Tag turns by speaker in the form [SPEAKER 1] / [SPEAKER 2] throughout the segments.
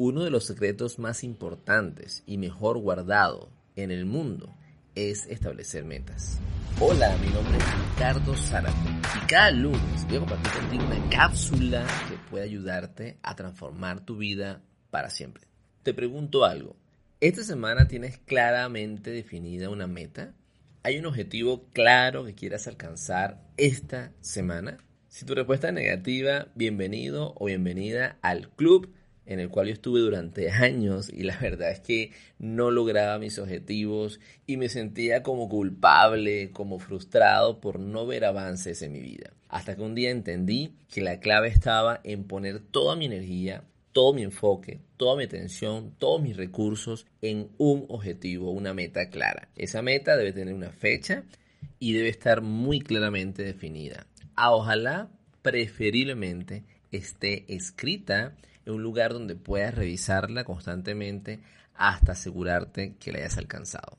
[SPEAKER 1] Uno de los secretos más importantes y mejor guardado en el mundo es establecer metas. Hola, mi nombre es Ricardo Zárate y cada lunes voy a compartir contigo una cápsula que puede ayudarte a transformar tu vida para siempre. Te pregunto algo, ¿esta semana tienes claramente definida una meta? ¿Hay un objetivo claro que quieras alcanzar esta semana? Si tu respuesta es negativa, bienvenido o bienvenida al club en el cual yo estuve durante años y la verdad es que no lograba mis objetivos y me sentía como culpable, como frustrado por no ver avances en mi vida. Hasta que un día entendí que la clave estaba en poner toda mi energía, todo mi enfoque, toda mi atención, todos mis recursos en un objetivo, una meta clara. Esa meta debe tener una fecha y debe estar muy claramente definida. Ah, ojalá, preferiblemente, esté escrita en un lugar donde puedas revisarla constantemente hasta asegurarte que la hayas alcanzado.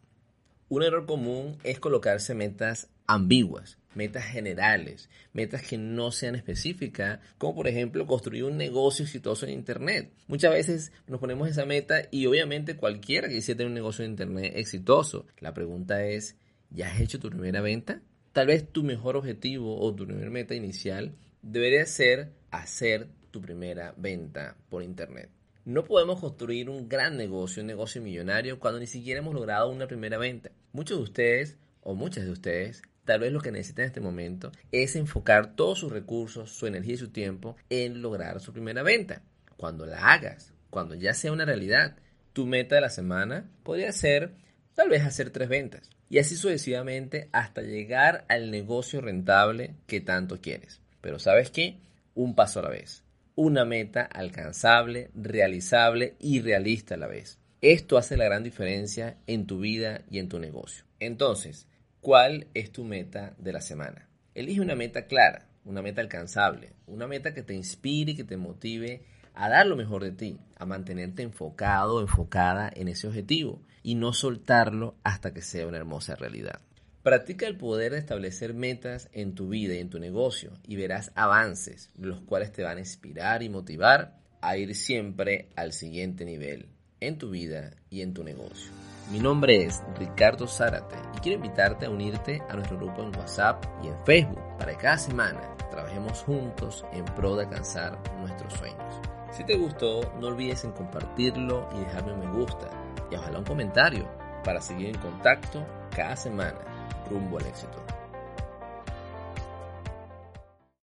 [SPEAKER 1] Un error común es colocarse metas ambiguas, metas generales, metas que no sean específicas, como por ejemplo construir un negocio exitoso en Internet. Muchas veces nos ponemos esa meta y obviamente cualquiera quisiera tener un negocio en Internet exitoso. La pregunta es, ¿ya has hecho tu primera venta? Tal vez tu mejor objetivo o tu primera meta inicial debería ser hacer tu primera venta por Internet. No podemos construir un gran negocio, un negocio millonario, cuando ni siquiera hemos logrado una primera venta. Muchos de ustedes, o muchas de ustedes, tal vez lo que necesitan en este momento es enfocar todos sus recursos, su energía y su tiempo en lograr su primera venta. Cuando la hagas, cuando ya sea una realidad, tu meta de la semana podría ser tal vez hacer tres ventas. Y así sucesivamente hasta llegar al negocio rentable que tanto quieres. Pero ¿sabes qué? Un paso a la vez una meta alcanzable, realizable y realista a la vez. Esto hace la gran diferencia en tu vida y en tu negocio. Entonces, ¿cuál es tu meta de la semana? Elige una meta clara, una meta alcanzable, una meta que te inspire y que te motive a dar lo mejor de ti, a mantenerte enfocado, enfocada en ese objetivo y no soltarlo hasta que sea una hermosa realidad. Practica el poder de establecer metas en tu vida y en tu negocio y verás avances, los cuales te van a inspirar y motivar a ir siempre al siguiente nivel en tu vida y en tu negocio. Mi nombre es Ricardo Zárate y quiero invitarte a unirte a nuestro grupo en WhatsApp y en Facebook para que cada semana trabajemos juntos en pro de alcanzar nuestros sueños. Si te gustó, no olvides en compartirlo y dejarme un me gusta y ojalá un comentario para seguir en contacto cada semana rumbo al éxito.